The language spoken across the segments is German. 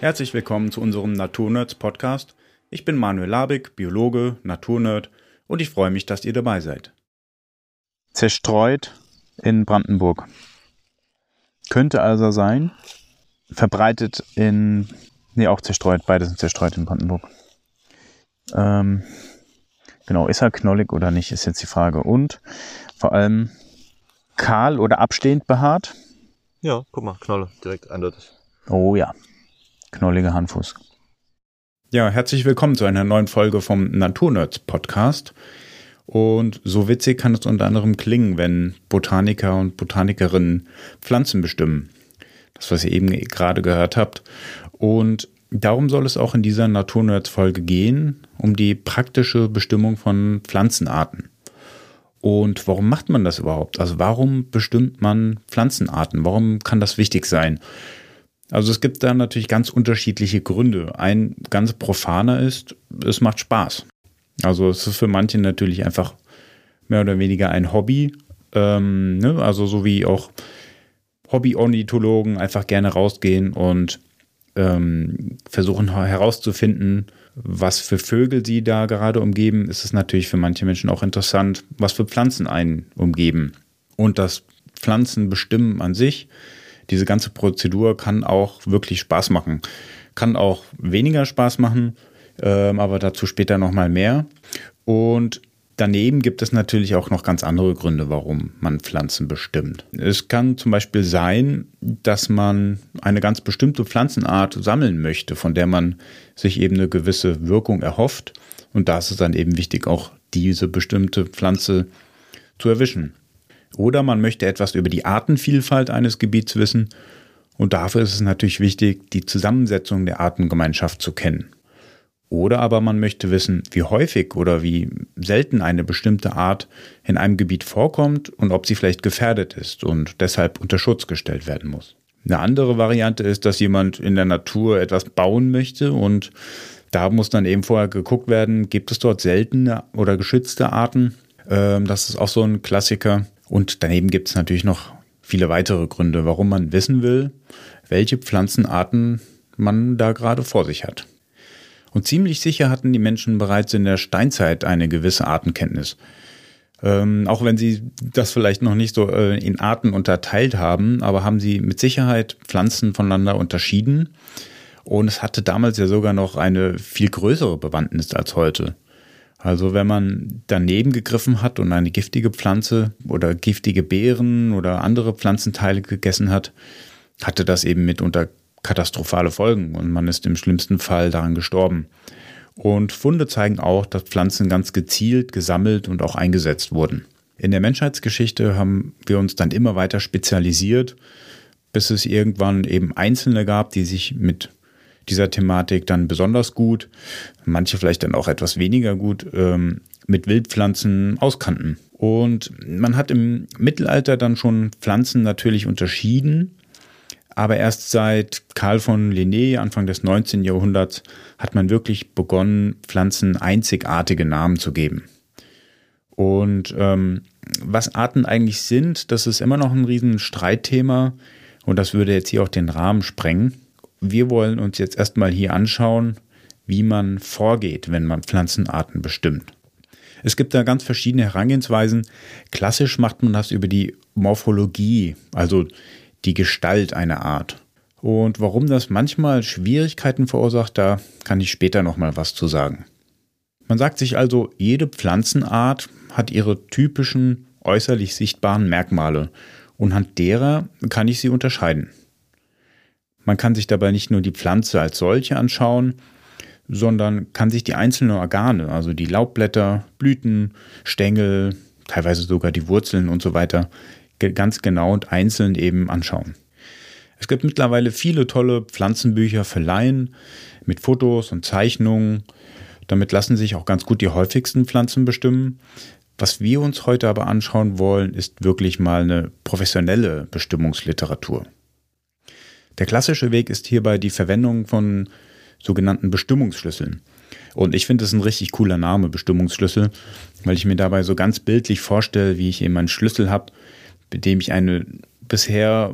Herzlich willkommen zu unserem Naturnerds Podcast. Ich bin Manuel Labig, Biologe, Naturnerd und ich freue mich, dass ihr dabei seid. Zerstreut in Brandenburg. Könnte also sein, verbreitet in, nee, auch zerstreut, beide sind zerstreut in Brandenburg. Ähm, genau, ist er knollig oder nicht, ist jetzt die Frage. Und vor allem kahl oder abstehend behaart. Ja, guck mal, Knolle, direkt eindeutig. Oh ja, knolliger Handfuß. Ja, herzlich willkommen zu einer neuen Folge vom Naturnerds Podcast. Und so witzig kann es unter anderem klingen, wenn Botaniker und Botanikerinnen Pflanzen bestimmen. Das, was ihr eben gerade gehört habt. Und darum soll es auch in dieser Naturnerds-Folge gehen, um die praktische Bestimmung von Pflanzenarten. Und warum macht man das überhaupt? Also warum bestimmt man Pflanzenarten? Warum kann das wichtig sein? Also es gibt da natürlich ganz unterschiedliche Gründe. Ein ganz profaner ist, es macht Spaß. Also es ist für manche natürlich einfach mehr oder weniger ein Hobby. Ähm, ne? Also so wie auch Hobby-Ornithologen einfach gerne rausgehen und ähm, versuchen herauszufinden, was für Vögel sie da gerade umgeben, ist es natürlich für manche Menschen auch interessant, was für Pflanzen einen umgeben. Und das Pflanzen bestimmen an sich, diese ganze Prozedur kann auch wirklich Spaß machen. Kann auch weniger Spaß machen, ähm, aber dazu später nochmal mehr. Und Daneben gibt es natürlich auch noch ganz andere Gründe, warum man Pflanzen bestimmt. Es kann zum Beispiel sein, dass man eine ganz bestimmte Pflanzenart sammeln möchte, von der man sich eben eine gewisse Wirkung erhofft. Und da ist es dann eben wichtig, auch diese bestimmte Pflanze zu erwischen. Oder man möchte etwas über die Artenvielfalt eines Gebiets wissen. Und dafür ist es natürlich wichtig, die Zusammensetzung der Artengemeinschaft zu kennen. Oder aber man möchte wissen, wie häufig oder wie selten eine bestimmte Art in einem Gebiet vorkommt und ob sie vielleicht gefährdet ist und deshalb unter Schutz gestellt werden muss. Eine andere Variante ist, dass jemand in der Natur etwas bauen möchte und da muss dann eben vorher geguckt werden, gibt es dort seltene oder geschützte Arten. Ähm, das ist auch so ein Klassiker. Und daneben gibt es natürlich noch viele weitere Gründe, warum man wissen will, welche Pflanzenarten man da gerade vor sich hat. Und ziemlich sicher hatten die Menschen bereits in der Steinzeit eine gewisse Artenkenntnis. Ähm, auch wenn sie das vielleicht noch nicht so äh, in Arten unterteilt haben, aber haben sie mit Sicherheit Pflanzen voneinander unterschieden. Und es hatte damals ja sogar noch eine viel größere Bewandtnis als heute. Also wenn man daneben gegriffen hat und eine giftige Pflanze oder giftige Beeren oder andere Pflanzenteile gegessen hat, hatte das eben mitunter katastrophale Folgen und man ist im schlimmsten Fall daran gestorben. Und Funde zeigen auch, dass Pflanzen ganz gezielt gesammelt und auch eingesetzt wurden. In der Menschheitsgeschichte haben wir uns dann immer weiter spezialisiert, bis es irgendwann eben Einzelne gab, die sich mit dieser Thematik dann besonders gut, manche vielleicht dann auch etwas weniger gut, ähm, mit Wildpflanzen auskannten. Und man hat im Mittelalter dann schon Pflanzen natürlich unterschieden aber erst seit Karl von Linné, Anfang des 19. Jahrhunderts, hat man wirklich begonnen, Pflanzen einzigartige Namen zu geben. Und ähm, was Arten eigentlich sind, das ist immer noch ein riesen Streitthema und das würde jetzt hier auch den Rahmen sprengen. Wir wollen uns jetzt erstmal hier anschauen, wie man vorgeht, wenn man Pflanzenarten bestimmt. Es gibt da ganz verschiedene Herangehensweisen. Klassisch macht man das über die Morphologie, also die Gestalt einer Art. Und warum das manchmal Schwierigkeiten verursacht, da kann ich später nochmal was zu sagen. Man sagt sich also, jede Pflanzenart hat ihre typischen äußerlich sichtbaren Merkmale und anhand derer kann ich sie unterscheiden. Man kann sich dabei nicht nur die Pflanze als solche anschauen, sondern kann sich die einzelnen Organe, also die Laubblätter, Blüten, Stängel, teilweise sogar die Wurzeln und so weiter, ganz genau und einzeln eben anschauen. Es gibt mittlerweile viele tolle Pflanzenbücher für Laien mit Fotos und Zeichnungen. Damit lassen sich auch ganz gut die häufigsten Pflanzen bestimmen. Was wir uns heute aber anschauen wollen, ist wirklich mal eine professionelle Bestimmungsliteratur. Der klassische Weg ist hierbei die Verwendung von sogenannten Bestimmungsschlüsseln. Und ich finde es ein richtig cooler Name, Bestimmungsschlüssel, weil ich mir dabei so ganz bildlich vorstelle, wie ich eben einen Schlüssel habe, mit dem ich eine bisher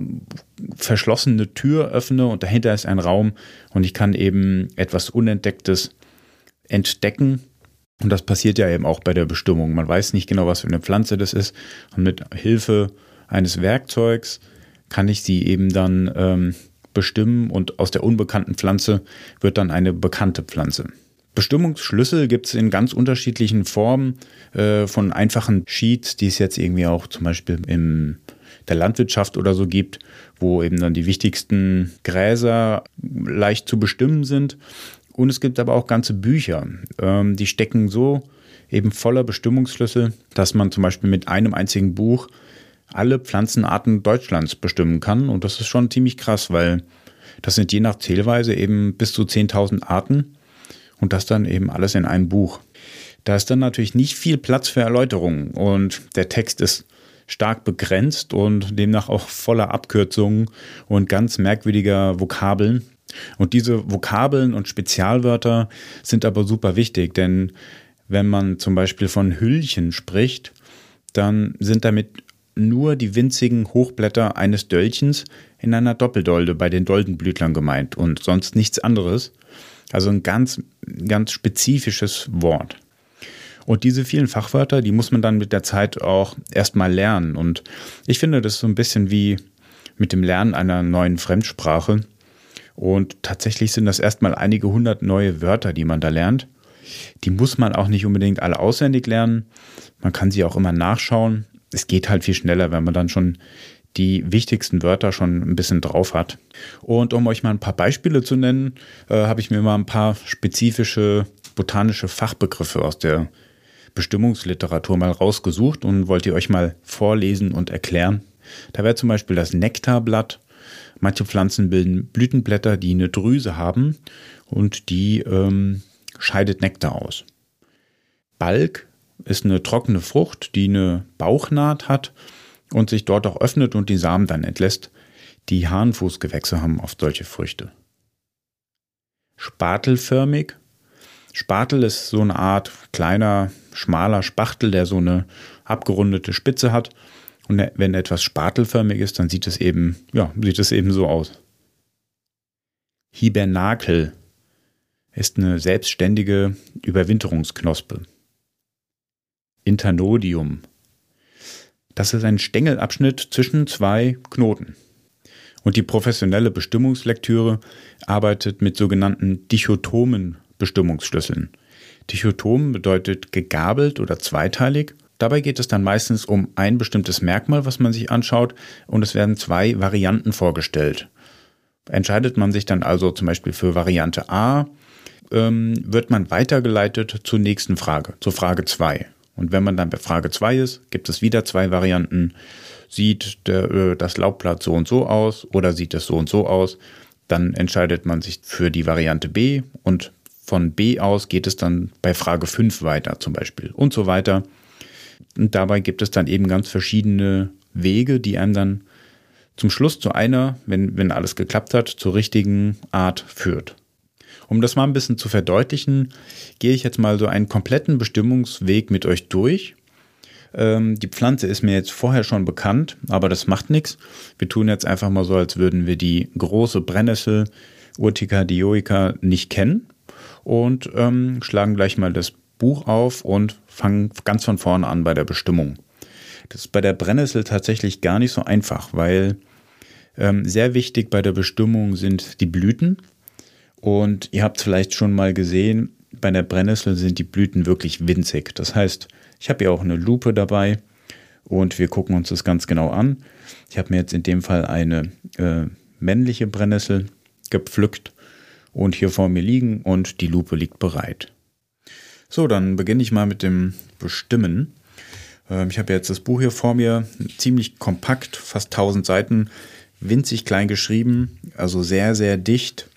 verschlossene Tür öffne und dahinter ist ein Raum und ich kann eben etwas Unentdecktes entdecken. Und das passiert ja eben auch bei der Bestimmung. Man weiß nicht genau, was für eine Pflanze das ist. Und mit Hilfe eines Werkzeugs kann ich sie eben dann ähm, bestimmen und aus der unbekannten Pflanze wird dann eine bekannte Pflanze. Bestimmungsschlüssel gibt es in ganz unterschiedlichen Formen, äh, von einfachen Sheets, die es jetzt irgendwie auch zum Beispiel in der Landwirtschaft oder so gibt, wo eben dann die wichtigsten Gräser leicht zu bestimmen sind. Und es gibt aber auch ganze Bücher, ähm, die stecken so eben voller Bestimmungsschlüssel, dass man zum Beispiel mit einem einzigen Buch alle Pflanzenarten Deutschlands bestimmen kann. Und das ist schon ziemlich krass, weil das sind je nach Zählweise eben bis zu 10.000 Arten und das dann eben alles in einem Buch. Da ist dann natürlich nicht viel Platz für Erläuterungen und der Text ist stark begrenzt und demnach auch voller Abkürzungen und ganz merkwürdiger Vokabeln. Und diese Vokabeln und Spezialwörter sind aber super wichtig, denn wenn man zum Beispiel von Hüllchen spricht, dann sind damit nur die winzigen Hochblätter eines Döllchens in einer Doppeldolde bei den Doldenblütlern gemeint und sonst nichts anderes. Also ein ganz, ganz spezifisches Wort. Und diese vielen Fachwörter, die muss man dann mit der Zeit auch erstmal lernen. Und ich finde das so ein bisschen wie mit dem Lernen einer neuen Fremdsprache. Und tatsächlich sind das erstmal einige hundert neue Wörter, die man da lernt. Die muss man auch nicht unbedingt alle auswendig lernen. Man kann sie auch immer nachschauen es geht halt viel schneller, wenn man dann schon die wichtigsten Wörter schon ein bisschen drauf hat. Und um euch mal ein paar Beispiele zu nennen, äh, habe ich mir mal ein paar spezifische botanische Fachbegriffe aus der Bestimmungsliteratur mal rausgesucht und wollte euch mal vorlesen und erklären. Da wäre zum Beispiel das Nektarblatt. Manche Pflanzen bilden Blütenblätter, die eine Drüse haben und die ähm, scheidet Nektar aus. Balk ist eine trockene Frucht, die eine Bauchnaht hat und sich dort auch öffnet und die Samen dann entlässt. Die Hahnfußgewächse haben oft solche Früchte. Spatelförmig. Spatel ist so eine Art kleiner, schmaler Spachtel, der so eine abgerundete Spitze hat. Und wenn etwas spatelförmig ist, dann sieht es eben, ja, sieht es eben so aus. Hibernakel ist eine selbstständige Überwinterungsknospe. Internodium. Das ist ein Stängelabschnitt zwischen zwei Knoten. Und die professionelle Bestimmungslektüre arbeitet mit sogenannten dichotomen Bestimmungsschlüsseln. Dichotom bedeutet gegabelt oder zweiteilig. Dabei geht es dann meistens um ein bestimmtes Merkmal, was man sich anschaut, und es werden zwei Varianten vorgestellt. Entscheidet man sich dann also zum Beispiel für Variante A, ähm, wird man weitergeleitet zur nächsten Frage, zur Frage 2. Und wenn man dann bei Frage 2 ist, gibt es wieder zwei Varianten. Sieht der, äh, das Laubblatt so und so aus oder sieht es so und so aus? Dann entscheidet man sich für die Variante B und von B aus geht es dann bei Frage 5 weiter zum Beispiel und so weiter. Und dabei gibt es dann eben ganz verschiedene Wege, die einem dann zum Schluss zu einer, wenn, wenn alles geklappt hat, zur richtigen Art führt. Um das mal ein bisschen zu verdeutlichen, gehe ich jetzt mal so einen kompletten Bestimmungsweg mit euch durch. Ähm, die Pflanze ist mir jetzt vorher schon bekannt, aber das macht nichts. Wir tun jetzt einfach mal so, als würden wir die große Brennnessel Urtica dioica nicht kennen und ähm, schlagen gleich mal das Buch auf und fangen ganz von vorne an bei der Bestimmung. Das ist bei der Brennnessel tatsächlich gar nicht so einfach, weil ähm, sehr wichtig bei der Bestimmung sind die Blüten. Und ihr habt vielleicht schon mal gesehen, bei der Brennnessel sind die Blüten wirklich winzig. Das heißt, ich habe ja auch eine Lupe dabei und wir gucken uns das ganz genau an. Ich habe mir jetzt in dem Fall eine äh, männliche Brennnessel gepflückt und hier vor mir liegen und die Lupe liegt bereit. So, dann beginne ich mal mit dem Bestimmen. Ähm, ich habe jetzt das Buch hier vor mir, ziemlich kompakt, fast 1000 Seiten, winzig klein geschrieben, also sehr, sehr dicht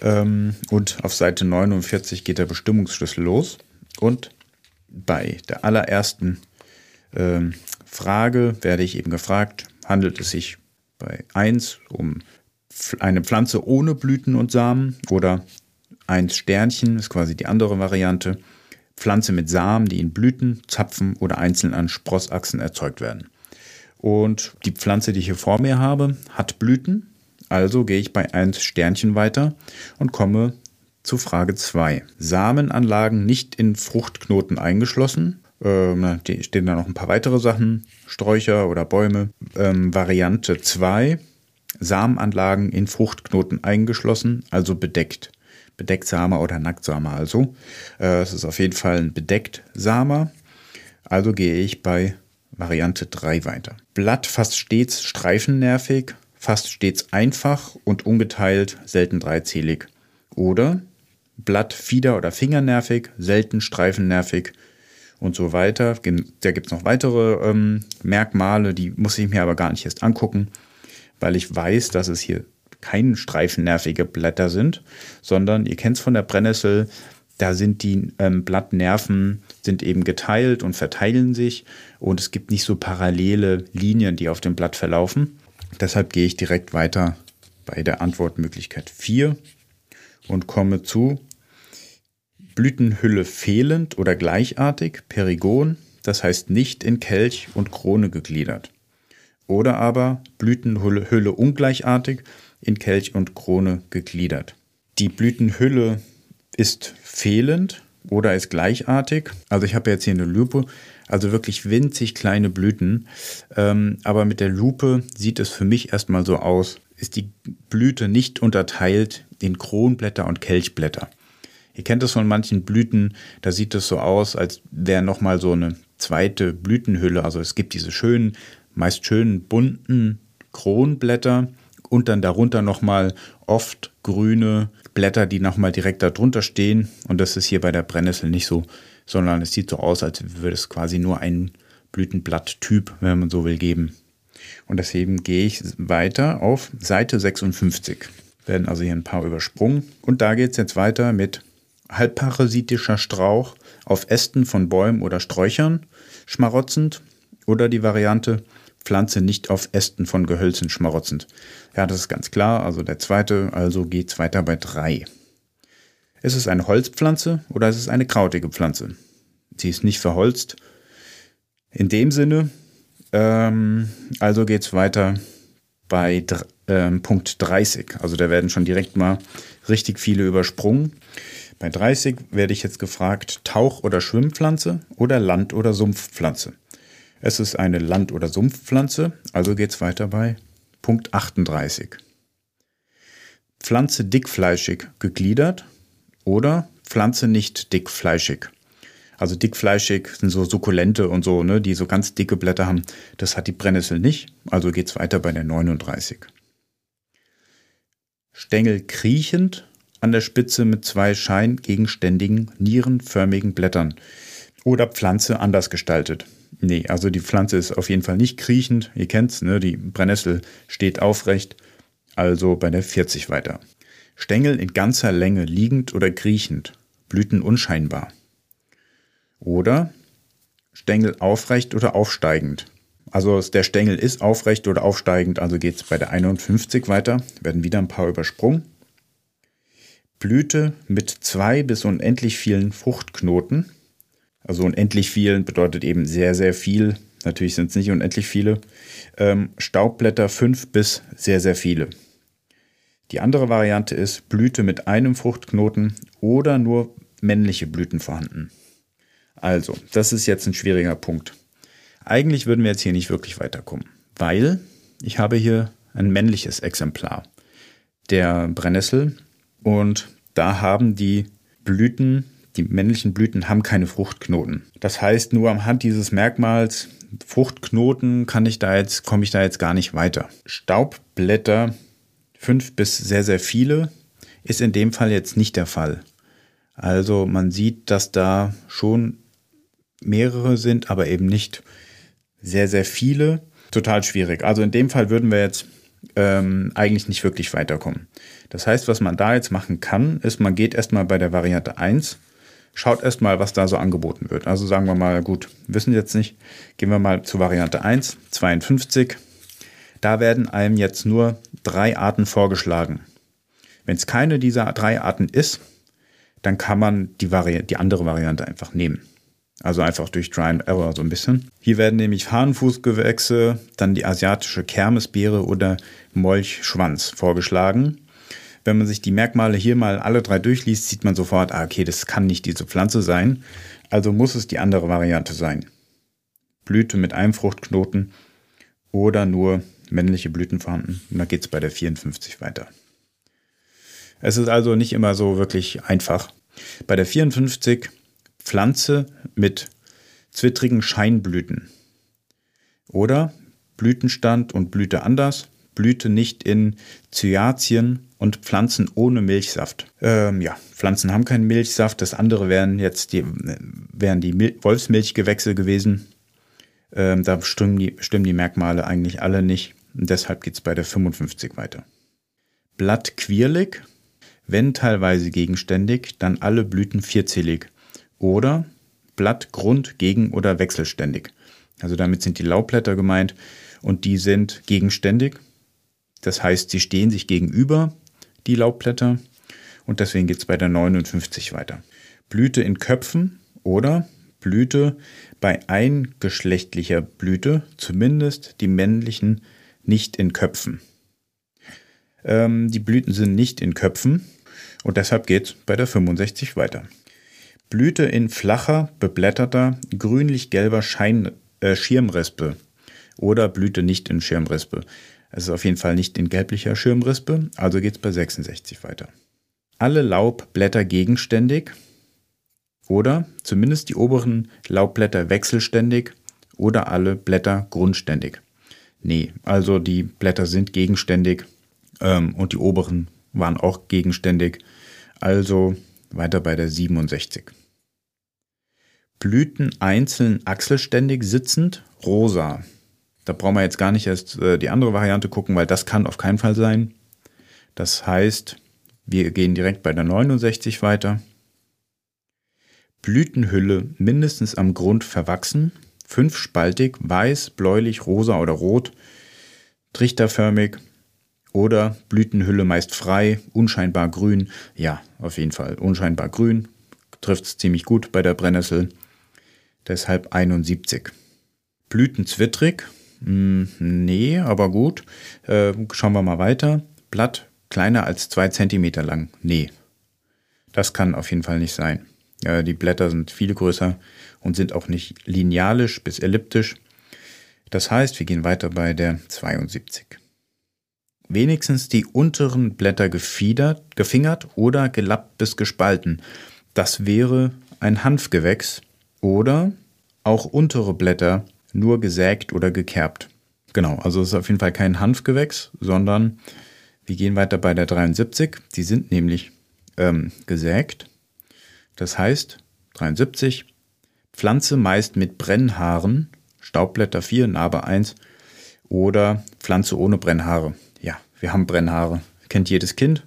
ähm, und auf Seite 49 geht der Bestimmungsschlüssel los. Und bei der allerersten ähm, Frage werde ich eben gefragt, handelt es sich bei 1 um eine Pflanze ohne Blüten und Samen oder 1 Sternchen ist quasi die andere Variante. Pflanze mit Samen, die in Blüten, Zapfen oder einzeln an Sprossachsen erzeugt werden. Und die Pflanze, die ich hier vor mir habe, hat Blüten. Also gehe ich bei 1 Sternchen weiter und komme zu Frage 2. Samenanlagen nicht in Fruchtknoten eingeschlossen. Ähm, die stehen da noch ein paar weitere Sachen, Sträucher oder Bäume. Ähm, Variante 2. Samenanlagen in Fruchtknoten eingeschlossen, also bedeckt. Bedecktsamer oder Nacktsamer also. Äh, es ist auf jeden Fall ein Bedecktsamer. Also gehe ich bei Variante 3 weiter. Blatt fast stets streifennervig, fast stets einfach und ungeteilt, selten dreizählig. Oder Blatt fieder- oder fingernervig, selten streifennervig und so weiter. Da gibt es noch weitere ähm, Merkmale, die muss ich mir aber gar nicht erst angucken, weil ich weiß, dass es hier keine streifennervige Blätter sind, sondern ihr kennt es von der Brennnessel, da sind die ähm, Blattnerven sind eben geteilt und verteilen sich und es gibt nicht so parallele Linien, die auf dem Blatt verlaufen. Deshalb gehe ich direkt weiter bei der Antwortmöglichkeit 4 und komme zu Blütenhülle fehlend oder gleichartig, Perigon, das heißt nicht in Kelch und Krone gegliedert. Oder aber Blütenhülle Hülle ungleichartig, in Kelch und Krone gegliedert. Die Blütenhülle ist fehlend oder ist gleichartig. Also ich habe jetzt hier eine Lupe, also wirklich winzig kleine Blüten. Ähm, aber mit der Lupe sieht es für mich erstmal so aus, ist die Blüte nicht unterteilt in Kronblätter und Kelchblätter. Ihr kennt es von manchen Blüten, da sieht es so aus, als wäre nochmal so eine zweite Blütenhülle. Also es gibt diese schönen, meist schönen bunten Kronblätter und dann darunter nochmal oft grüne Blätter, die nochmal direkt darunter stehen. Und das ist hier bei der Brennnessel nicht so, sondern es sieht so aus, als würde es quasi nur ein Blütenblatttyp, wenn man so will, geben. Und deswegen gehe ich weiter auf Seite 56. Werden also hier ein paar übersprungen. Und da geht es jetzt weiter mit halbparasitischer Strauch auf Ästen von Bäumen oder Sträuchern, schmarotzend. Oder die Variante Pflanze nicht auf Ästen von Gehölzen schmarotzend. Ja, das ist ganz klar. Also der zweite, also geht es weiter bei drei. Ist es eine Holzpflanze oder ist es eine krautige Pflanze? Sie ist nicht verholzt. In dem Sinne, ähm, also geht es weiter bei ähm, Punkt 30. Also da werden schon direkt mal richtig viele übersprungen. Bei 30 werde ich jetzt gefragt, Tauch- oder Schwimmpflanze oder Land- oder Sumpfpflanze. Es ist eine Land- oder Sumpfpflanze, also geht es weiter bei Punkt 38. Pflanze dickfleischig gegliedert oder Pflanze nicht dickfleischig. Also dickfleischig sind so Sukkulente und so, ne, die so ganz dicke Blätter haben. Das hat die Brennnessel nicht, also geht es weiter bei der 39. Stängel kriechend an der Spitze mit zwei scheingegenständigen, nierenförmigen Blättern. Oder Pflanze anders gestaltet. Nee, also die Pflanze ist auf jeden Fall nicht kriechend. Ihr kennt's, ne? Die Brennnessel steht aufrecht. Also bei der 40 weiter. Stängel in ganzer Länge liegend oder kriechend. Blüten unscheinbar. Oder Stängel aufrecht oder aufsteigend. Also der Stängel ist aufrecht oder aufsteigend, also geht es bei der 51 weiter. Werden wieder ein paar übersprungen. Blüte mit zwei bis unendlich vielen Fruchtknoten also unendlich viel bedeutet eben sehr, sehr viel. Natürlich sind es nicht unendlich viele. Ähm, Staubblätter fünf bis sehr, sehr viele. Die andere Variante ist Blüte mit einem Fruchtknoten oder nur männliche Blüten vorhanden. Also, das ist jetzt ein schwieriger Punkt. Eigentlich würden wir jetzt hier nicht wirklich weiterkommen, weil ich habe hier ein männliches Exemplar der Brennnessel und da haben die Blüten die männlichen Blüten haben keine Fruchtknoten. Das heißt, nur am Hand dieses Merkmals Fruchtknoten kann ich da jetzt, komme ich da jetzt gar nicht weiter. Staubblätter, fünf bis sehr, sehr viele, ist in dem Fall jetzt nicht der Fall. Also man sieht, dass da schon mehrere sind, aber eben nicht sehr, sehr viele. Total schwierig. Also in dem Fall würden wir jetzt ähm, eigentlich nicht wirklich weiterkommen. Das heißt, was man da jetzt machen kann, ist, man geht erstmal bei der Variante 1 schaut erstmal, was da so angeboten wird. Also sagen wir mal, gut, wissen jetzt nicht, gehen wir mal zu Variante 1, 52. Da werden einem jetzt nur drei Arten vorgeschlagen. Wenn es keine dieser drei Arten ist, dann kann man die, Vari die andere Variante einfach nehmen. Also einfach durch Try and Error so ein bisschen. Hier werden nämlich Fahnenfußgewächse, dann die asiatische Kermesbeere oder Molchschwanz vorgeschlagen. Wenn man sich die Merkmale hier mal alle drei durchliest, sieht man sofort, ah, okay, das kann nicht diese Pflanze sein. Also muss es die andere Variante sein. Blüte mit einem Fruchtknoten oder nur männliche Blüten vorhanden. Und da geht es bei der 54 weiter. Es ist also nicht immer so wirklich einfach. Bei der 54 Pflanze mit zwittrigen Scheinblüten. Oder Blütenstand und Blüte anders, Blüte nicht in Zyatien und Pflanzen ohne Milchsaft. Ähm, ja, Pflanzen haben keinen Milchsaft. Das andere wären jetzt die, wären die Mil Wolfsmilchgewächse gewesen. Ähm, da stimmen die, stimmen die Merkmale eigentlich alle nicht. Deshalb geht es bei der 55 weiter. Blatt quirlig, wenn teilweise gegenständig, dann alle Blüten vierzählig. Oder Blatt grund, gegen oder wechselständig. Also damit sind die Laubblätter gemeint und die sind gegenständig. Das heißt, sie stehen sich gegenüber, die Laubblätter. Und deswegen geht es bei der 59 weiter. Blüte in Köpfen oder Blüte bei eingeschlechtlicher Blüte, zumindest die männlichen, nicht in Köpfen. Ähm, die Blüten sind nicht in Köpfen und deshalb geht es bei der 65 weiter. Blüte in flacher, beblätterter, grünlich-gelber Schein, äh, Schirmrispe oder Blüte nicht in Schirmrispe. Es ist auf jeden Fall nicht in gelblicher Schirmrispe, also geht es bei 66 weiter. Alle Laubblätter gegenständig oder zumindest die oberen Laubblätter wechselständig oder alle Blätter grundständig. Nee, also die Blätter sind gegenständig ähm, und die oberen waren auch gegenständig. Also weiter bei der 67. Blüten einzeln achselständig sitzend, rosa. Da brauchen wir jetzt gar nicht erst äh, die andere Variante gucken, weil das kann auf keinen Fall sein. Das heißt, wir gehen direkt bei der 69 weiter. Blütenhülle mindestens am Grund verwachsen, fünfspaltig, weiß, bläulich, rosa oder rot, trichterförmig oder Blütenhülle meist frei, unscheinbar grün. Ja, auf jeden Fall unscheinbar grün. Trifft es ziemlich gut bei der Brennnessel. Deshalb 71. Blüten zwittrig, hm, nee, aber gut. Äh, schauen wir mal weiter. Blatt kleiner als zwei Zentimeter lang. Nee. Das kann auf jeden Fall nicht sein. Äh, die Blätter sind viel größer und sind auch nicht linealisch bis elliptisch. Das heißt, wir gehen weiter bei der 72. Wenigstens die unteren Blätter gefiedert, gefingert oder gelappt bis gespalten. Das wäre ein Hanfgewächs oder auch untere Blätter nur gesägt oder gekerbt. Genau, also es ist auf jeden Fall kein Hanfgewächs, sondern wir gehen weiter bei der 73. Die sind nämlich ähm, gesägt. Das heißt, 73, Pflanze meist mit Brennhaaren, Staubblätter 4, Narbe 1 oder Pflanze ohne Brennhaare. Ja, wir haben Brennhaare, kennt jedes Kind.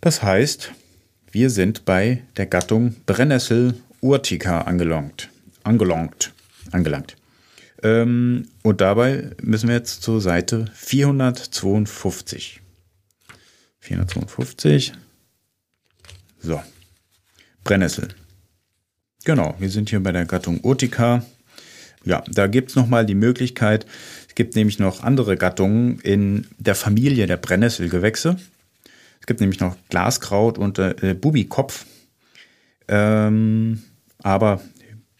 Das heißt, wir sind bei der Gattung Brennnessel urtica angelangt angelangt. angelangt. Ähm, und dabei müssen wir jetzt zur Seite 452. 452. So. Brennnessel. Genau, wir sind hier bei der Gattung Urtica. Ja, da gibt es nochmal die Möglichkeit, es gibt nämlich noch andere Gattungen in der Familie der Brennnesselgewächse. Es gibt nämlich noch Glaskraut und äh, Bubikopf. Ähm, aber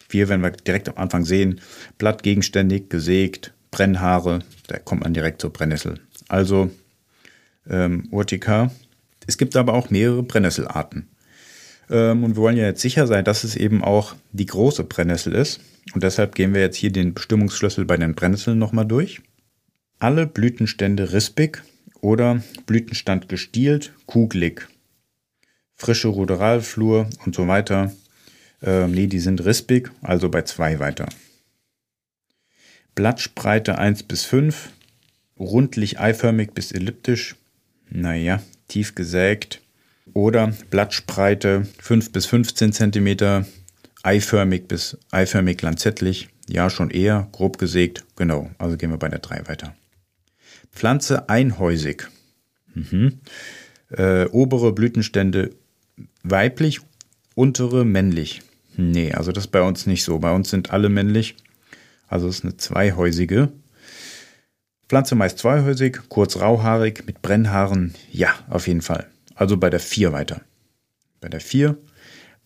wir, wenn wir direkt am Anfang sehen, blattgegenständig, gesägt, Brennhaare, da kommt man direkt zur Brennnessel. Also ähm, Urtica. Es gibt aber auch mehrere Brennnesselarten. Ähm, und wir wollen ja jetzt sicher sein, dass es eben auch die große Brennnessel ist. Und deshalb gehen wir jetzt hier den Bestimmungsschlüssel bei den Brennnesseln nochmal durch. Alle Blütenstände rispig oder Blütenstand gestielt, kugelig. Frische Ruderalflur und so weiter ähm, nee, die sind rispig, also bei 2 weiter. Blattspreite 1 bis 5, rundlich eiförmig bis elliptisch, naja, tief gesägt. Oder Blattspreite 5 bis 15 cm, eiförmig bis eiförmig lanzettlich, ja schon eher, grob gesägt, genau, also gehen wir bei der 3 weiter. Pflanze einhäusig. Mhm. Äh, obere Blütenstände weiblich, untere männlich. Nee, also das ist bei uns nicht so. Bei uns sind alle männlich. Also es ist eine zweihäusige. Pflanze meist zweihäusig, kurz rauhaarig, mit Brennhaaren. Ja, auf jeden Fall. Also bei der 4 weiter. Bei der 4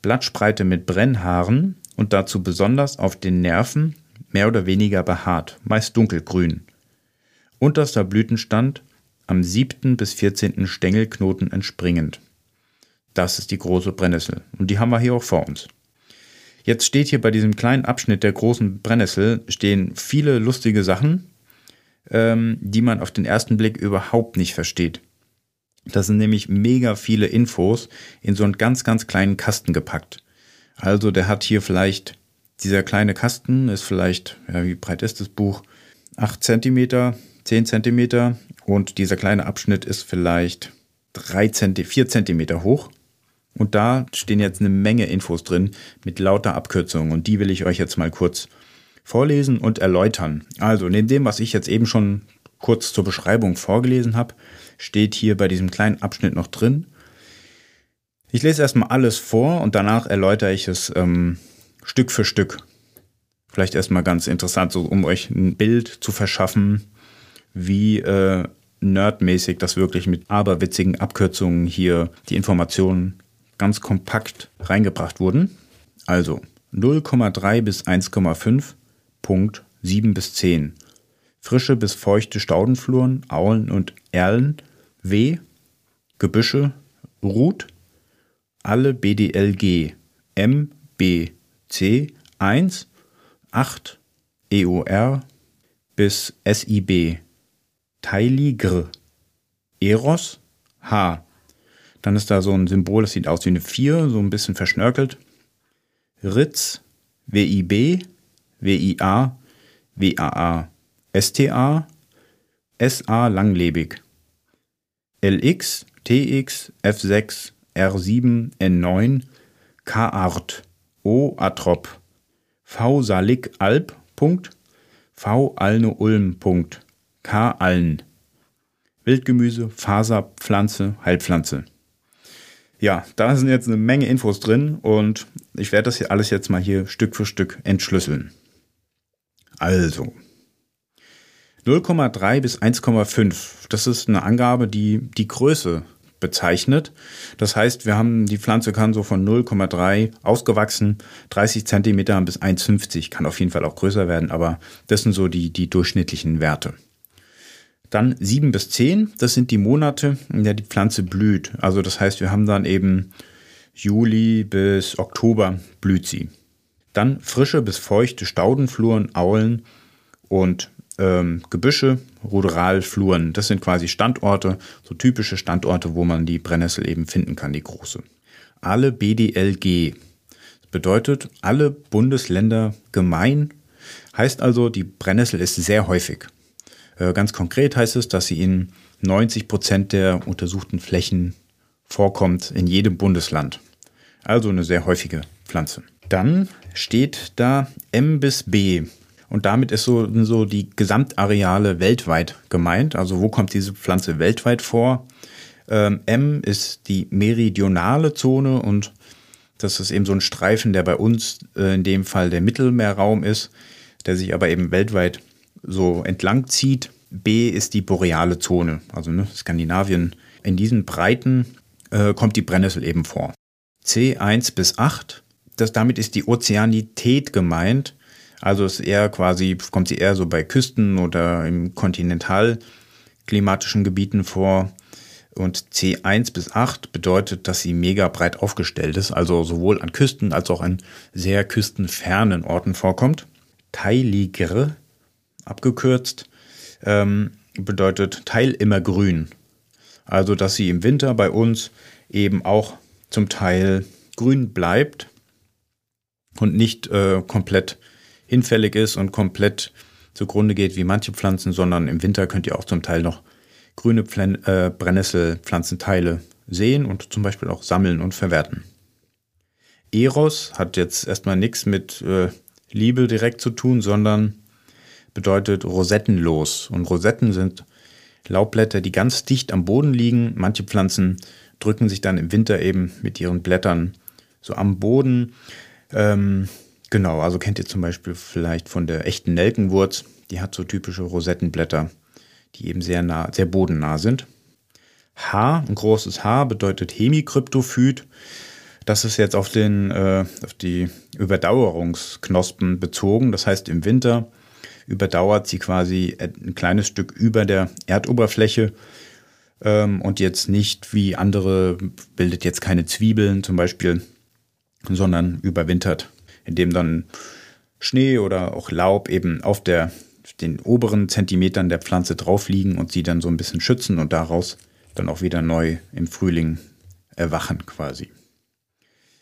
Blattspreite mit Brennhaaren und dazu besonders auf den Nerven mehr oder weniger behaart, meist dunkelgrün. Unterster Blütenstand am 7. bis 14. Stängelknoten entspringend. Das ist die große Brennnessel und die haben wir hier auch vor uns. Jetzt steht hier bei diesem kleinen Abschnitt der großen Brennnessel stehen viele lustige Sachen, ähm, die man auf den ersten Blick überhaupt nicht versteht. Das sind nämlich mega viele Infos in so einen ganz, ganz kleinen Kasten gepackt. Also der hat hier vielleicht, dieser kleine Kasten ist vielleicht, ja, wie breit ist das Buch? 8 cm, 10 cm und dieser kleine Abschnitt ist vielleicht 3 cm, 4 cm hoch. Und da stehen jetzt eine Menge Infos drin mit lauter Abkürzungen und die will ich euch jetzt mal kurz vorlesen und erläutern. Also neben dem, was ich jetzt eben schon kurz zur Beschreibung vorgelesen habe, steht hier bei diesem kleinen Abschnitt noch drin. Ich lese erstmal alles vor und danach erläutere ich es ähm, Stück für Stück. Vielleicht erstmal ganz interessant, so um euch ein Bild zu verschaffen, wie äh, nerdmäßig das wirklich mit aberwitzigen Abkürzungen hier die Informationen ganz kompakt reingebracht wurden. Also 0,3 bis 1,5, Punkt 7 bis 10. Frische bis feuchte Staudenfluren, Aulen und Erlen, W, Gebüsche, Ruth, alle BDLG, M, B, C, 1, 8, EOR bis SIB, Teiligr, Eros, H, dann ist da so ein Symbol, das sieht aus wie eine 4, so ein bisschen verschnörkelt. Ritz, WIB, WIA, WAA, STA, SA langlebig. LX, TX, F6, R7, N9, K-Art, O Atrop, V Salik Alp, Punkt, V Alne Ulm, Punkt, K Allen. Wildgemüse, Faser, Pflanze, Heilpflanze. Ja, da sind jetzt eine Menge Infos drin und ich werde das hier alles jetzt mal hier Stück für Stück entschlüsseln. Also, 0,3 bis 1,5, das ist eine Angabe, die die Größe bezeichnet. Das heißt, wir haben, die Pflanze kann so von 0,3 ausgewachsen, 30 Zentimeter bis 1,50, kann auf jeden Fall auch größer werden, aber das sind so die, die durchschnittlichen Werte. Dann 7 bis 10, das sind die Monate, in der die Pflanze blüht. Also das heißt, wir haben dann eben Juli bis Oktober blüht sie. Dann frische bis feuchte Staudenfluren, Aulen und ähm, Gebüsche, Ruderalfluren. Das sind quasi Standorte, so typische Standorte, wo man die Brennnessel eben finden kann, die große. Alle BDLG. Das bedeutet alle Bundesländer gemein. Heißt also, die Brennnessel ist sehr häufig. Äh, ganz konkret heißt es, dass sie in 90 Prozent der untersuchten Flächen vorkommt in jedem Bundesland. Also eine sehr häufige Pflanze. Dann steht da M bis B. Und damit ist so, so die Gesamtareale weltweit gemeint. Also wo kommt diese Pflanze weltweit vor? Ähm, M ist die meridionale Zone und das ist eben so ein Streifen, der bei uns äh, in dem Fall der Mittelmeerraum ist, der sich aber eben weltweit so entlang zieht. B ist die boreale Zone, also ne, Skandinavien. In diesen Breiten äh, kommt die Brennnessel eben vor. C1 bis 8, das, damit ist die Ozeanität gemeint. Also ist eher quasi, kommt sie eher so bei Küsten oder im kontinentalklimatischen Gebieten vor. Und C1 bis 8 bedeutet, dass sie mega breit aufgestellt ist, also sowohl an Küsten als auch an sehr küstenfernen Orten vorkommt. Teiligere abgekürzt, ähm, bedeutet Teil immer grün. Also, dass sie im Winter bei uns eben auch zum Teil grün bleibt und nicht äh, komplett hinfällig ist und komplett zugrunde geht wie manche Pflanzen, sondern im Winter könnt ihr auch zum Teil noch grüne Pfl äh, Brennnesselpflanzenteile sehen und zum Beispiel auch sammeln und verwerten. Eros hat jetzt erstmal nichts mit äh, Liebe direkt zu tun, sondern bedeutet rosettenlos. Und Rosetten sind Laubblätter, die ganz dicht am Boden liegen. Manche Pflanzen drücken sich dann im Winter eben mit ihren Blättern so am Boden. Ähm, genau, also kennt ihr zum Beispiel vielleicht von der echten Nelkenwurz. Die hat so typische Rosettenblätter, die eben sehr nah, sehr bodennah sind. H, ein großes H, bedeutet Hemikryptophyt. Das ist jetzt auf, den, äh, auf die Überdauerungsknospen bezogen. Das heißt, im Winter überdauert sie quasi ein kleines Stück über der Erdoberfläche ähm, und jetzt nicht wie andere, bildet jetzt keine Zwiebeln zum Beispiel, sondern überwintert, indem dann Schnee oder auch Laub eben auf der, den oberen Zentimetern der Pflanze drauf liegen und sie dann so ein bisschen schützen und daraus dann auch wieder neu im Frühling erwachen quasi.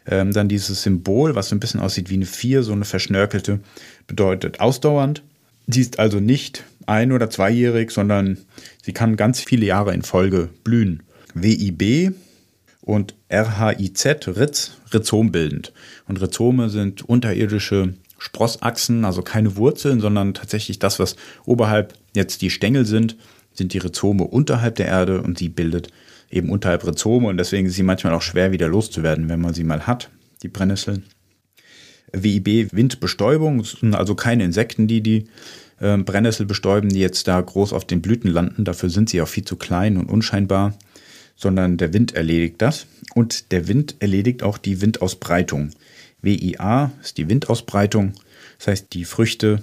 Ähm, dann dieses Symbol, was so ein bisschen aussieht wie eine 4, so eine verschnörkelte, bedeutet ausdauernd. Sie ist also nicht ein- oder zweijährig, sondern sie kann ganz viele Jahre in Folge blühen. WIB und RHIZ, Ritz, rhizombildend. Und Rhizome sind unterirdische Sprossachsen, also keine Wurzeln, sondern tatsächlich das, was oberhalb jetzt die Stängel sind, sind die Rhizome unterhalb der Erde und sie bildet eben unterhalb Rhizome und deswegen ist sie manchmal auch schwer wieder loszuwerden, wenn man sie mal hat, die Brennnesseln. WIB Windbestäubung, sind also keine Insekten, die die äh, Brennnessel bestäuben, die jetzt da groß auf den Blüten landen. Dafür sind sie auch viel zu klein und unscheinbar, sondern der Wind erledigt das. Und der Wind erledigt auch die Windausbreitung. WIA ist die Windausbreitung. Das heißt, die Früchte,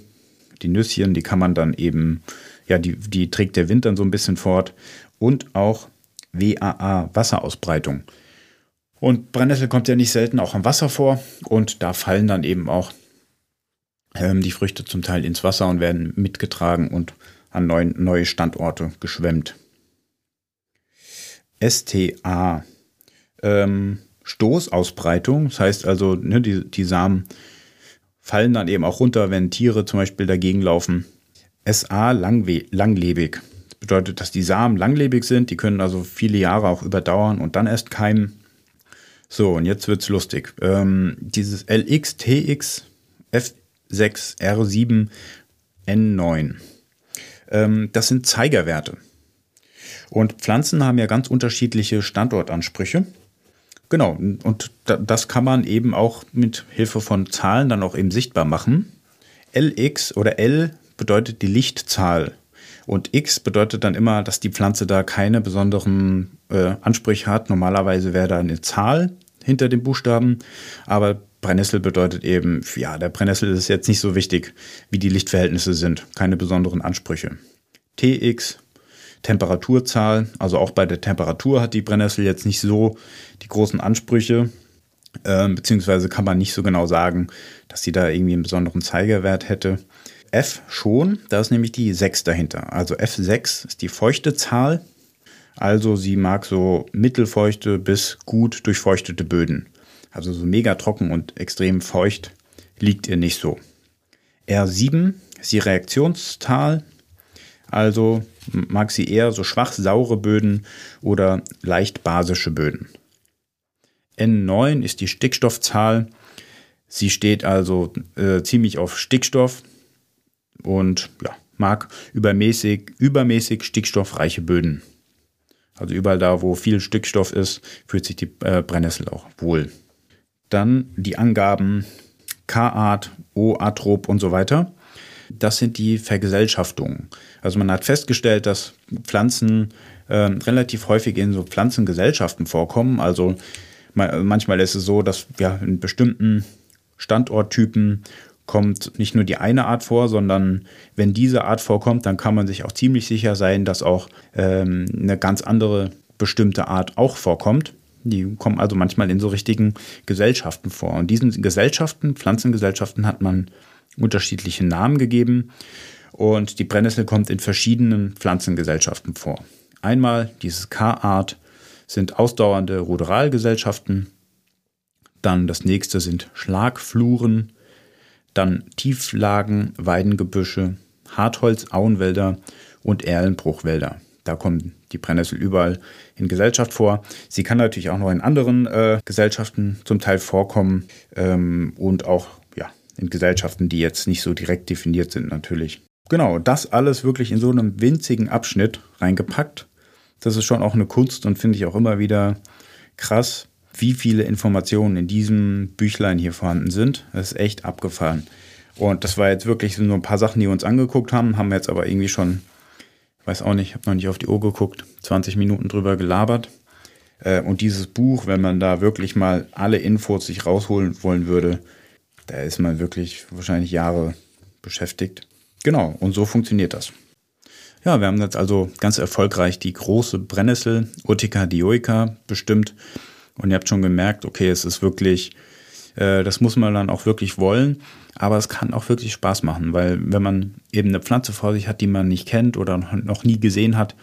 die Nüsschen, die kann man dann eben, ja, die, die trägt der Wind dann so ein bisschen fort. Und auch WAA, Wasserausbreitung. Und Brennnessel kommt ja nicht selten auch am Wasser vor und da fallen dann eben auch ähm, die Früchte zum Teil ins Wasser und werden mitgetragen und an neuen, neue Standorte geschwemmt. STA, ähm, Stoßausbreitung, das heißt also, ne, die, die Samen fallen dann eben auch runter, wenn Tiere zum Beispiel dagegen laufen. SA, langwe langlebig. Das bedeutet, dass die Samen langlebig sind, die können also viele Jahre auch überdauern und dann erst keimen. So, und jetzt wird's lustig. Ähm, dieses LX, TX, F6, R7, N9. Ähm, das sind Zeigerwerte. Und Pflanzen haben ja ganz unterschiedliche Standortansprüche. Genau, und das kann man eben auch mit Hilfe von Zahlen dann auch eben sichtbar machen. LX oder L bedeutet die Lichtzahl. Und X bedeutet dann immer, dass die Pflanze da keine besonderen äh, Ansprüche hat. Normalerweise wäre da eine Zahl hinter dem Buchstaben, aber Brennnessel bedeutet eben, ja, der Brennnessel ist jetzt nicht so wichtig, wie die Lichtverhältnisse sind. Keine besonderen Ansprüche. TX, Temperaturzahl, also auch bei der Temperatur hat die Brennnessel jetzt nicht so die großen Ansprüche, äh, beziehungsweise kann man nicht so genau sagen, dass sie da irgendwie einen besonderen Zeigerwert hätte. F schon, da ist nämlich die 6 dahinter. Also F6 ist die feuchte Zahl also sie mag so mittelfeuchte bis gut durchfeuchtete Böden. Also so mega trocken und extrem feucht liegt ihr nicht so. R7 ist die Reaktionszahl. Also mag sie eher so schwach saure Böden oder leicht basische Böden. N9 ist die Stickstoffzahl. Sie steht also äh, ziemlich auf Stickstoff und ja, mag übermäßig, übermäßig stickstoffreiche Böden. Also überall da, wo viel Stickstoff ist, fühlt sich die äh, Brennnessel auch wohl. Dann die Angaben K-Art, O-Atrop und so weiter. Das sind die Vergesellschaftungen. Also man hat festgestellt, dass Pflanzen äh, relativ häufig in so Pflanzengesellschaften vorkommen. Also manchmal ist es so, dass wir in bestimmten Standorttypen kommt nicht nur die eine Art vor, sondern wenn diese Art vorkommt, dann kann man sich auch ziemlich sicher sein, dass auch ähm, eine ganz andere bestimmte Art auch vorkommt. Die kommen also manchmal in so richtigen Gesellschaften vor. Und diesen Gesellschaften, Pflanzengesellschaften, hat man unterschiedliche Namen gegeben. Und die Brennnessel kommt in verschiedenen Pflanzengesellschaften vor. Einmal dieses K-Art sind ausdauernde Ruderalgesellschaften. Dann das nächste sind Schlagfluren, dann Tieflagen, Weidengebüsche, Hartholz, Auenwälder und Erlenbruchwälder. Da kommen die Brennnessel überall in Gesellschaft vor. Sie kann natürlich auch noch in anderen äh, Gesellschaften zum Teil vorkommen ähm, und auch in Gesellschaften, die jetzt nicht so direkt definiert sind natürlich. Genau, das alles wirklich in so einem winzigen Abschnitt reingepackt. Das ist schon auch eine Kunst und finde ich auch immer wieder krass, wie viele Informationen in diesem Büchlein hier vorhanden sind. Das ist echt abgefahren. Und das war jetzt wirklich so ein paar Sachen, die wir uns angeguckt haben, haben wir jetzt aber irgendwie schon, weiß auch nicht, ich habe noch nicht auf die Uhr geguckt, 20 Minuten drüber gelabert. Äh, und dieses Buch, wenn man da wirklich mal alle Infos sich rausholen wollen würde, da ist man wirklich wahrscheinlich Jahre beschäftigt. Genau, und so funktioniert das. Ja, wir haben jetzt also ganz erfolgreich die große Brennnessel Urtica dioica bestimmt. Und ihr habt schon gemerkt, okay, es ist wirklich, äh, das muss man dann auch wirklich wollen. Aber es kann auch wirklich Spaß machen, weil wenn man eben eine Pflanze vor sich hat, die man nicht kennt oder noch nie gesehen hat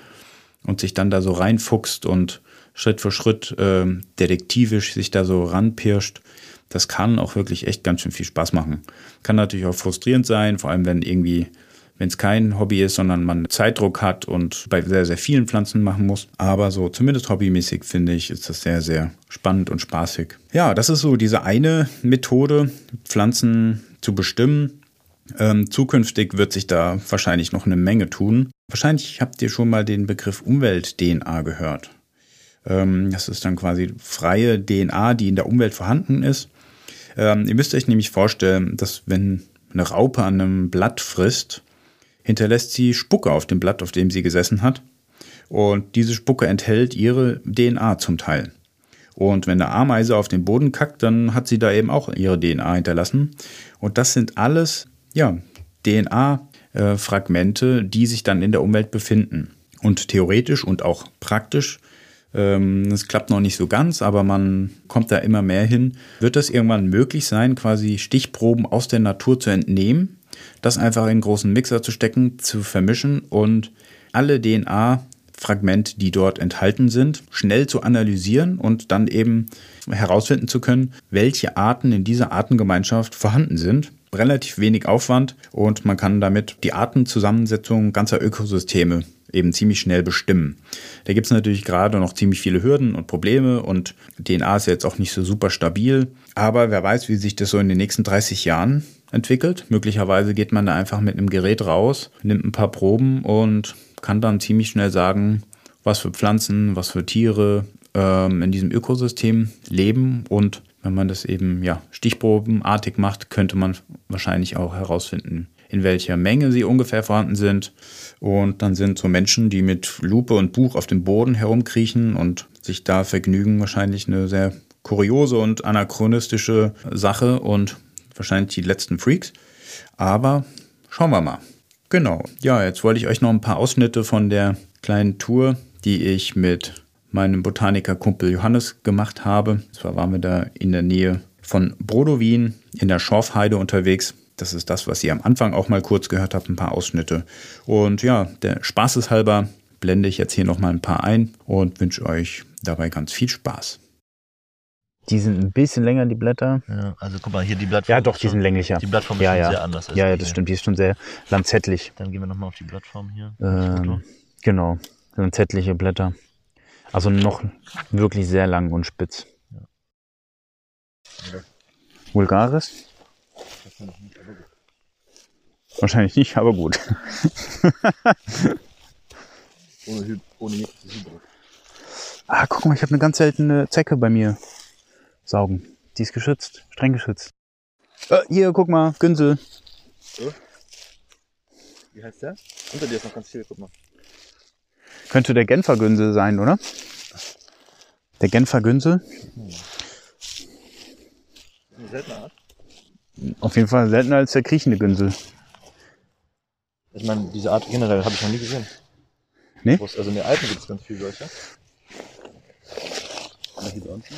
und sich dann da so reinfuchst und Schritt für Schritt äh, detektivisch sich da so ranpirscht, das kann auch wirklich echt ganz schön viel Spaß machen. Kann natürlich auch frustrierend sein, vor allem wenn irgendwie, wenn es kein Hobby ist, sondern man Zeitdruck hat und bei sehr, sehr vielen Pflanzen machen muss. Aber so zumindest hobbymäßig finde ich, ist das sehr, sehr spannend und spaßig. Ja, das ist so diese eine Methode, Pflanzen zu bestimmen. Ähm, zukünftig wird sich da wahrscheinlich noch eine Menge tun. Wahrscheinlich habt ihr schon mal den Begriff Umwelt-DNA gehört. Ähm, das ist dann quasi freie DNA, die in der Umwelt vorhanden ist. Ähm, ihr müsst euch nämlich vorstellen, dass wenn eine Raupe an einem Blatt frisst, hinterlässt sie Spucke auf dem Blatt, auf dem sie gesessen hat. Und diese Spucke enthält ihre DNA zum Teil. Und wenn eine Ameise auf den Boden kackt, dann hat sie da eben auch ihre DNA hinterlassen. Und das sind alles, ja, DNA-Fragmente, die sich dann in der Umwelt befinden. Und theoretisch und auch praktisch es klappt noch nicht so ganz, aber man kommt da immer mehr hin. Wird das irgendwann möglich sein, quasi Stichproben aus der Natur zu entnehmen, das einfach in einen großen Mixer zu stecken, zu vermischen und alle DNA-Fragmente, die dort enthalten sind, schnell zu analysieren und dann eben herausfinden zu können, welche Arten in dieser Artengemeinschaft vorhanden sind relativ wenig Aufwand und man kann damit die Artenzusammensetzung ganzer Ökosysteme eben ziemlich schnell bestimmen. Da gibt es natürlich gerade noch ziemlich viele Hürden und Probleme und DNA ist jetzt auch nicht so super stabil. Aber wer weiß, wie sich das so in den nächsten 30 Jahren entwickelt. Möglicherweise geht man da einfach mit einem Gerät raus, nimmt ein paar Proben und kann dann ziemlich schnell sagen, was für Pflanzen, was für Tiere ähm, in diesem Ökosystem leben und wenn man das eben ja stichprobenartig macht, könnte man wahrscheinlich auch herausfinden, in welcher Menge sie ungefähr vorhanden sind. Und dann sind so Menschen, die mit Lupe und Buch auf dem Boden herumkriechen und sich da vergnügen, wahrscheinlich eine sehr kuriose und anachronistische Sache und wahrscheinlich die letzten Freaks. Aber schauen wir mal. Genau. Ja, jetzt wollte ich euch noch ein paar Ausschnitte von der kleinen Tour, die ich mit meinem Botanikerkumpel Johannes gemacht habe. Zwar waren wir da in der Nähe von Brodowin in der Schorfheide unterwegs. Das ist das, was ihr am Anfang auch mal kurz gehört habt, ein paar Ausschnitte. Und ja, der Spaßeshalber blende ich jetzt hier noch mal ein paar ein und wünsche euch dabei ganz viel Spaß. Die sind ein bisschen länger, die Blätter. Ja, also guck mal, hier die Blattform. Ja, doch, die sind länglicher. Die Blattform ja, ist ja. schon sehr anders. als Ja, ja, das hier. stimmt. Die ist schon sehr lanzettlich. Dann gehen wir nochmal auf die Blattform hier. Ähm, genau, lanzettliche Blätter. Also noch wirklich sehr lang und spitz. Vulgaris? Wahrscheinlich nicht, aber gut. Ohne, Hy ohne. Ah, guck mal, ich habe eine ganz seltene Zecke bei mir saugen. Die ist geschützt, streng geschützt. Äh, hier, guck mal, Günsel. Wie heißt der? Unter dir ist noch ganz viel, guck mal. Könnte der Genfer Günsel sein, oder? Der Genfer Günsel? Eine seltene Art. Auf jeden Fall seltener als der kriechende Günsel. Ich meine, diese Art generell habe ich noch nie gesehen. Nee? Also in den Alpen gibt es ganz viele solche. Aber hier unten.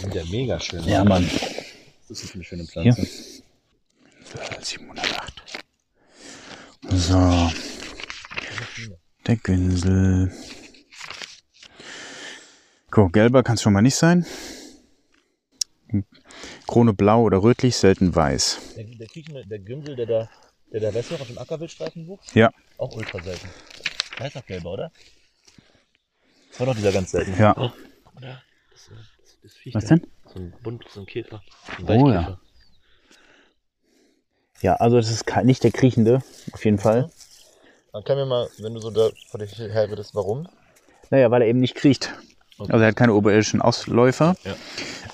Sind ja mega schön. Ja, Mann. Das ist eine schöne Pflanze. 708. So. Der Günsel. Guck, gelber kann es schon mal nicht sein. Krone blau oder rötlich, selten weiß. Der, der, Küchen, der Günsel, der da, der da du noch, auf dem Ackerwildstreifen wuchs, Ja, auch ultra selten. Der ist auch gelber, oder? Das war doch dieser ganz selten. Ja. Oh, oder? Das, äh, das, das Viech was da. denn? So ein Bund, so ein Käfer. Ein Oh, Weichkäfer. Ja, also das ist nicht der kriechende, auf jeden Fall. Dann kann mir mal, wenn du so da vor dich her würdest, warum? Naja, weil er eben nicht kriecht. Okay. Also er hat keine oberirdischen Ausläufer. Ja.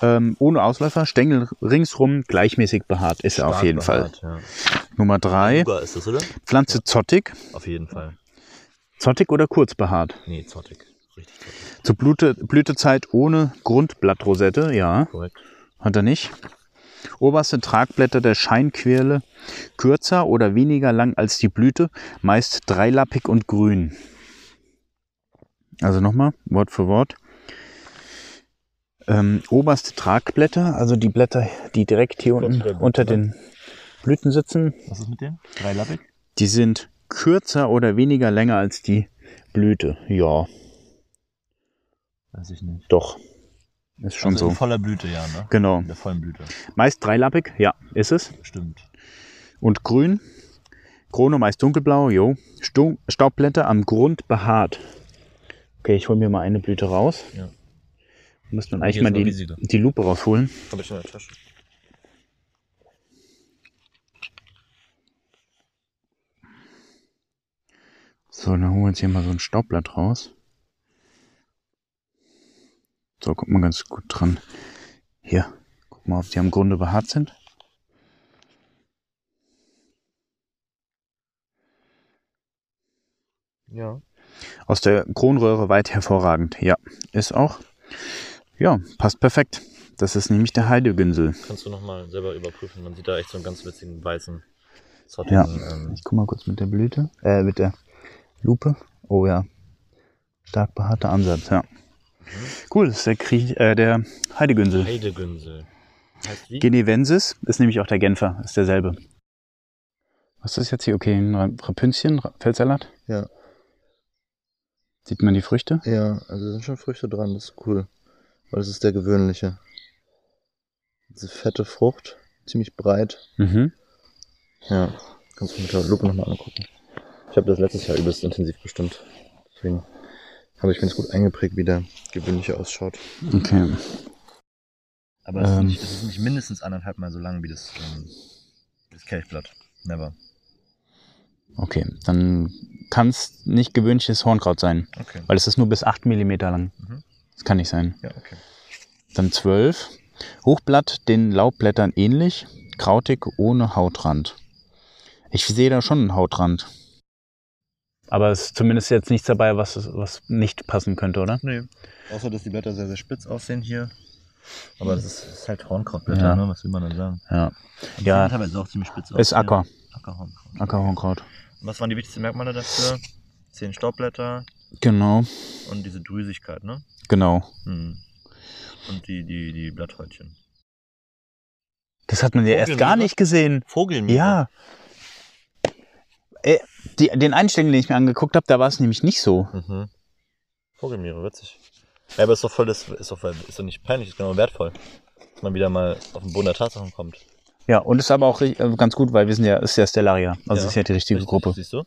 Ähm, ohne Ausläufer, Stängel ringsrum, gleichmäßig behaart ist er auf Stark jeden Fall. behaart, Ja. Nummer drei, das, oder? Pflanze zottig. Auf jeden Fall. Zottig oder kurz behaart? Nee, zottig. Richtig zottig. Zur Blüte, Blütezeit ohne Grundblattrosette, ja, Korrekt. hat er nicht. Oberste Tragblätter der Scheinquirle kürzer oder weniger lang als die Blüte, meist dreilappig und grün. Also nochmal, Wort für Wort. Ähm, oberste Tragblätter, also die Blätter, die direkt hier unten unter den Blüten sitzen, Was ist mit dem? Dreilappig? die sind kürzer oder weniger länger als die Blüte. Ja, Weiß ich nicht. doch. Ist schon also in so. voller Blüte, ja, ne? Genau. In der vollen Blüte. Meist dreilappig, ja, ist es. Stimmt. Und grün. Krone meist dunkelblau, jo. Staubblätter am Grund behaart. Okay, ich hole mir mal eine Blüte raus. Ja. Müsste man Hier eigentlich mal die, die Lupe rausholen. Hab ich in der Tasche. So, dann holen wir jetzt hier mal so ein Staubblatt raus. So, kommt man ganz gut dran. Hier, guck mal, ob die am Grunde behaart sind. Ja. Aus der Kronröhre weit hervorragend. Ja, ist auch. Ja, passt perfekt. Das ist nämlich der Heidegünsel. Kannst du nochmal selber überprüfen. Man sieht da echt so einen ganz witzigen weißen, Ja. zottigen, ähm, Ich guck mal kurz mit der Blüte, äh, mit der Lupe. Oh ja, stark behaarter Ansatz, ja. Cool, das ist der, Kriech, äh, der Heidegünsel. Heidegünsel. Heißt wie? Genevensis ist nämlich auch der Genfer, ist derselbe. Was ist jetzt hier? Okay, ein Ra- Rapünzchen, Ra- Feldsalat. Ja. Sieht man die Früchte? Ja, also da sind schon Früchte dran, das ist cool. Weil das ist der gewöhnliche. Diese fette Frucht, ziemlich breit. Mhm. Ja, kannst du mit der Lupe nochmal angucken. Ich habe das letztes Jahr übelst intensiv bestimmt. Deswegen habe ich ganz gut eingeprägt, wie der gewöhnliche ausschaut. Okay. Aber es, ist Ähm. nicht, es ist nicht mindestens anderthalb Mal so lang wie das, ähm, das Kelchblatt. Never. Okay, dann kann es nicht gewöhnliches Hornkraut sein, Okay. weil es ist nur bis 8 mm lang. Mhm. Das kann nicht sein. Ja, okay. Dann 12. Hochblatt den Laubblättern ähnlich, krautig ohne Hautrand. Ich sehe da schon einen Hautrand. Aber es ist zumindest jetzt nichts dabei, was, was nicht passen könnte, oder? Nee. Außer, dass die Blätter sehr, sehr spitz aussehen hier. Aber das ist, ist halt Hornkrautblätter, Ja. ne? Was will man denn sagen? Ja. Und Ja. teilweise auch ziemlich spitz aus. Ist Acker. Ackerhornkraut. Ackerhornkraut. Und was waren die wichtigsten Merkmale dafür? Zehn Staubblätter Genau. und diese Drüsigkeit, ne? Genau. Mhm. Und die, die, die Blatthäutchen. Das hat man ja erst gar nicht gesehen. Vogelmiere. Ja. Äh, die, den Einstellungen, den ich mir angeguckt habe, da war es nämlich nicht so. Mhm. Vogelmiere, witzig. Ja, aber ist doch voll, das ist doch, voll- ist doch nicht peinlich, ist genau wertvoll. Dass man wieder mal auf den Boden der Tatsachen kommt. Ja, und ist aber auch äh, ganz gut, weil wir sind ja, ist ja Stellaria. Also Ja, ist ja die richtige Richtig, Gruppe. Siehst du?